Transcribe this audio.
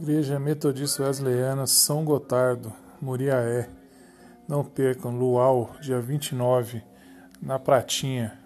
Igreja Metodista Wesleyana São Gotardo, Muriaé. Não percam, Luau, dia 29, na Pratinha.